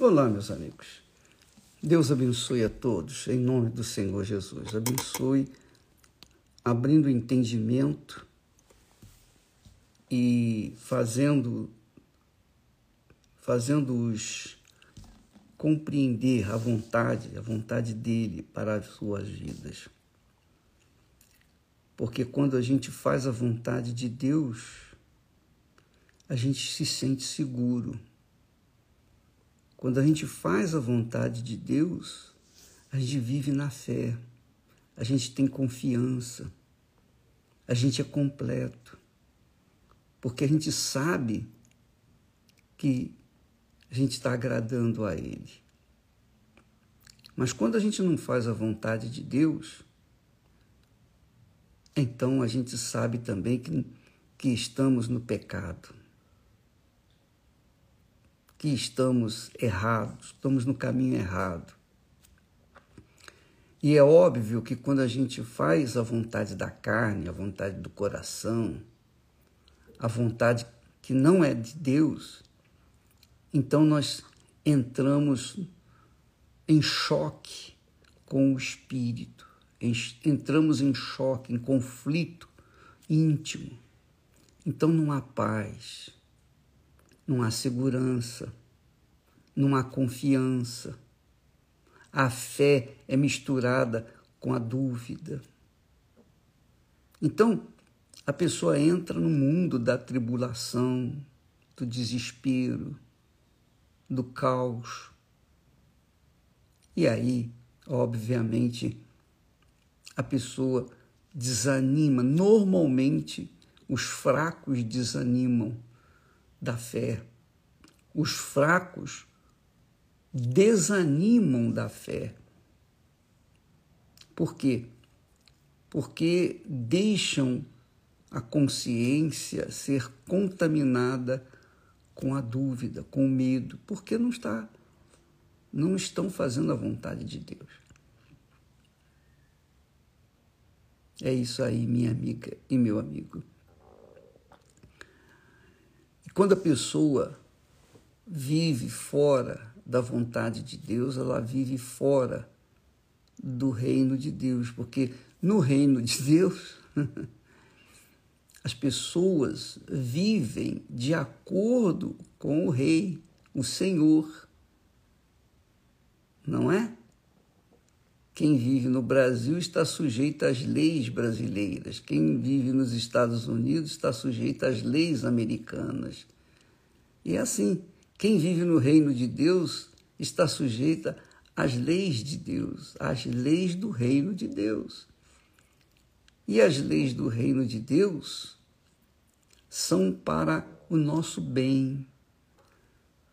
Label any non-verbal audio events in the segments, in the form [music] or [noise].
Olá, meus amigos. Deus abençoe a todos, em nome do Senhor Jesus. Abençoe, abrindo entendimento e fazendo fazendo-os compreender a vontade, a vontade dele para as suas vidas. Porque quando a gente faz a vontade de Deus, a gente se sente seguro quando a gente faz a vontade de Deus, a gente vive na fé, a gente tem confiança, a gente é completo, porque a gente sabe que a gente está agradando a Ele. Mas quando a gente não faz a vontade de Deus, então a gente sabe também que, que estamos no pecado que estamos errados, estamos no caminho errado. E é óbvio que quando a gente faz a vontade da carne, a vontade do coração, a vontade que não é de Deus, então nós entramos em choque com o espírito, entramos em choque, em conflito íntimo. Então não há paz não há segurança, não há confiança. A fé é misturada com a dúvida. Então, a pessoa entra no mundo da tribulação, do desespero, do caos. E aí, obviamente, a pessoa desanima. Normalmente, os fracos desanimam da fé. Os fracos desanimam da fé. Por quê? Porque deixam a consciência ser contaminada com a dúvida, com o medo, porque não está não estão fazendo a vontade de Deus. É isso aí, minha amiga e meu amigo. Quando a pessoa vive fora da vontade de Deus, ela vive fora do reino de Deus, porque no reino de Deus [laughs] as pessoas vivem de acordo com o rei, o Senhor. Não é? Quem vive no Brasil está sujeito às leis brasileiras. Quem vive nos Estados Unidos está sujeito às leis americanas. E é assim, quem vive no reino de Deus está sujeita às leis de Deus, às leis do reino de Deus. E as leis do reino de Deus são para o nosso bem,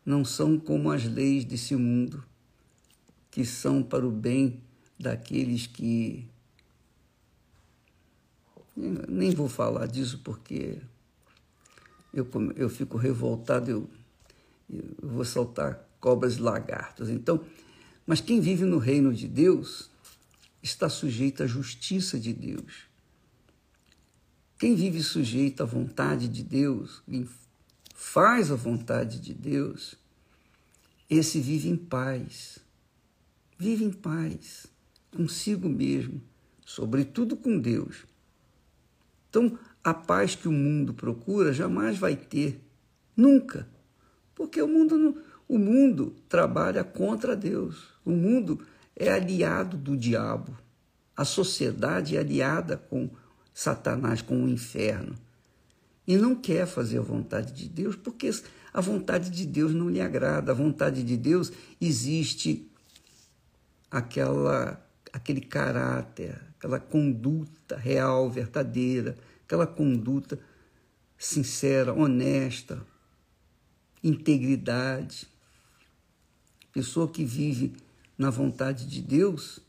não são como as leis desse mundo, que são para o bem daqueles que. Nem vou falar disso porque eu, eu fico revoltado, eu, eu vou soltar cobras e lagartos. Então, mas quem vive no reino de Deus está sujeito à justiça de Deus. Quem vive sujeito à vontade de Deus, quem faz a vontade de Deus, esse vive em paz. Vive em paz consigo mesmo, sobretudo com Deus. Então, a paz que o mundo procura jamais vai ter, nunca, porque o mundo, não, o mundo trabalha contra Deus. O mundo é aliado do diabo. A sociedade é aliada com Satanás, com o inferno. E não quer fazer a vontade de Deus porque a vontade de Deus não lhe agrada. A vontade de Deus existe aquela aquele caráter, aquela conduta real, verdadeira, aquela conduta sincera, honesta, integridade. Pessoa que vive na vontade de Deus,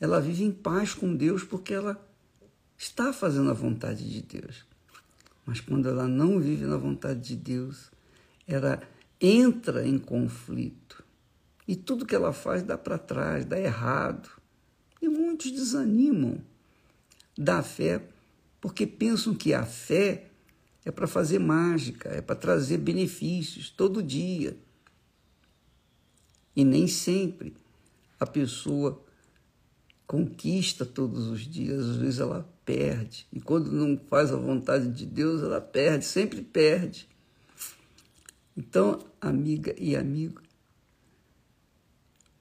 ela vive em paz com Deus porque ela está fazendo a vontade de Deus. Mas quando ela não vive na vontade de Deus, ela entra em conflito. E tudo que ela faz dá para trás, dá errado. Muitos desanimam da fé porque pensam que a fé é para fazer mágica, é para trazer benefícios todo dia. E nem sempre a pessoa conquista todos os dias, às vezes ela perde. E quando não faz a vontade de Deus, ela perde, sempre perde. Então, amiga e amigo,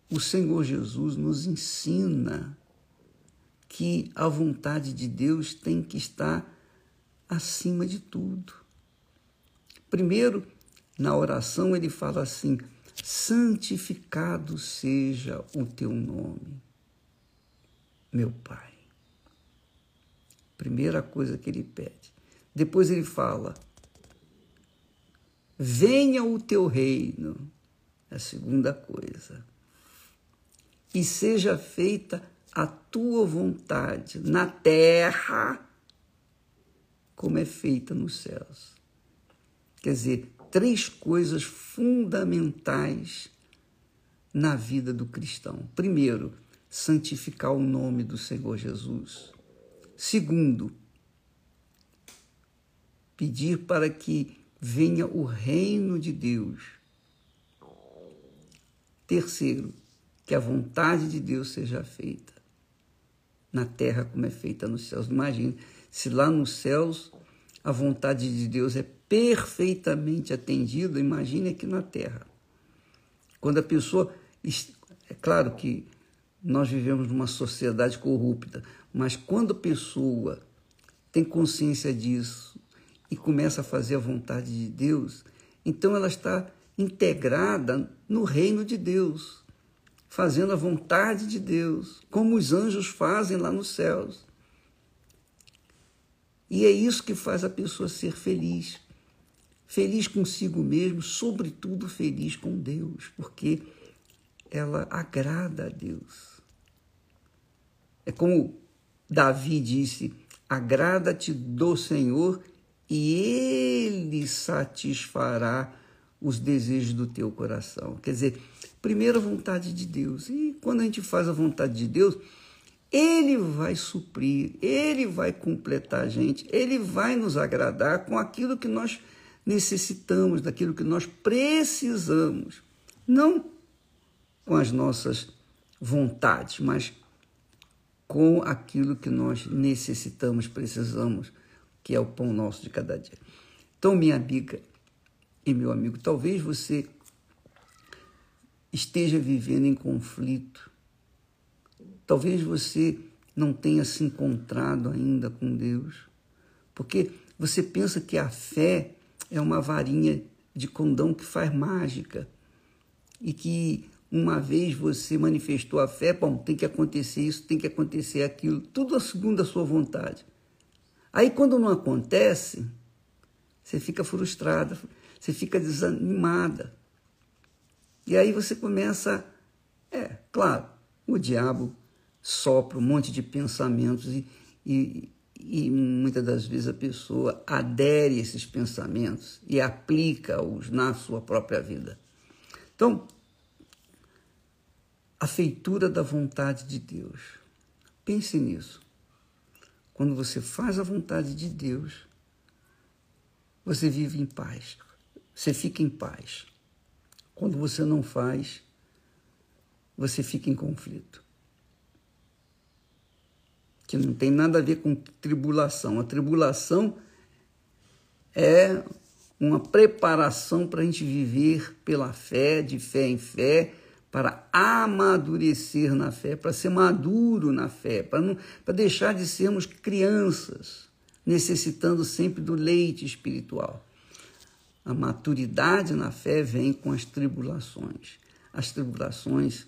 o Senhor Jesus nos ensina que a vontade de Deus tem que estar acima de tudo. Primeiro, na oração, ele fala assim: santificado seja o teu nome, meu Pai. Primeira coisa que ele pede. Depois ele fala: venha o teu reino. A segunda coisa. E seja feita a tua vontade na terra, como é feita nos céus. Quer dizer, três coisas fundamentais na vida do cristão. Primeiro, santificar o nome do Senhor Jesus. Segundo, pedir para que venha o reino de Deus. Terceiro, que a vontade de Deus seja feita na terra como é feita nos céus. Imagine se lá nos céus a vontade de Deus é perfeitamente atendida, imagine aqui na terra. Quando a pessoa. É claro que nós vivemos numa sociedade corrupta, mas quando a pessoa tem consciência disso e começa a fazer a vontade de Deus, então ela está integrada no reino de Deus, fazendo a vontade de Deus, como os anjos fazem lá nos céus. E é isso que faz a pessoa ser feliz. Feliz consigo mesmo, sobretudo feliz com Deus, porque ela agrada a Deus. É como Davi disse: agrada-te do Senhor e ele satisfará os desejos do teu coração. Quer dizer, primeiro a vontade de Deus. E quando a gente faz a vontade de Deus, ele vai suprir, ele vai completar a gente, ele vai nos agradar com aquilo que nós necessitamos, daquilo que nós precisamos. Não com as nossas vontades, mas com aquilo que nós necessitamos, precisamos, que é o pão nosso de cada dia. Então, minha amiga e meu amigo, talvez você esteja vivendo em conflito, talvez você não tenha se encontrado ainda com Deus, porque você pensa que a fé é uma varinha de condão que faz mágica e que uma vez você manifestou a fé, bom, tem que acontecer isso, tem que acontecer aquilo, tudo segundo a sua vontade. Aí quando não acontece, você fica frustrada, você fica desanimada. E aí você começa, é, claro, o diabo sopra um monte de pensamentos e, e, e muitas das vezes a pessoa adere a esses pensamentos e aplica-os na sua própria vida. Então, a feitura da vontade de Deus. Pense nisso. Quando você faz a vontade de Deus, você vive em paz. Você fica em paz. Quando você não faz, você fica em conflito. Que não tem nada a ver com tribulação. A tribulação é uma preparação para a gente viver pela fé, de fé em fé, para amadurecer na fé, para ser maduro na fé, para, não, para deixar de sermos crianças, necessitando sempre do leite espiritual. A maturidade na fé vem com as tribulações. As tribulações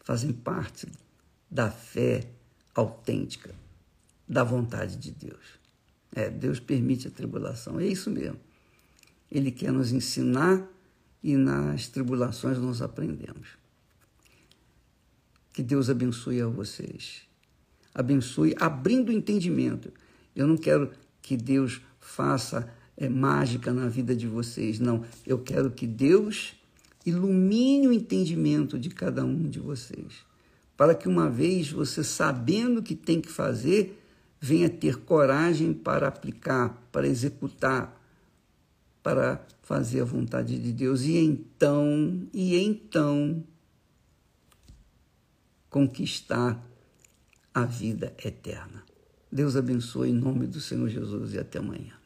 fazem parte da fé autêntica, da vontade de Deus. É, Deus permite a tribulação, é isso mesmo. Ele quer nos ensinar e nas tribulações nós aprendemos. Que Deus abençoe a vocês. Abençoe abrindo o entendimento. Eu não quero que Deus faça é, mágica na vida de vocês, não. Eu quero que Deus ilumine o entendimento de cada um de vocês. Para que uma vez você sabendo o que tem que fazer, venha ter coragem para aplicar, para executar para fazer a vontade de Deus e então, e então conquistar a vida eterna. Deus abençoe em nome do Senhor Jesus e até amanhã.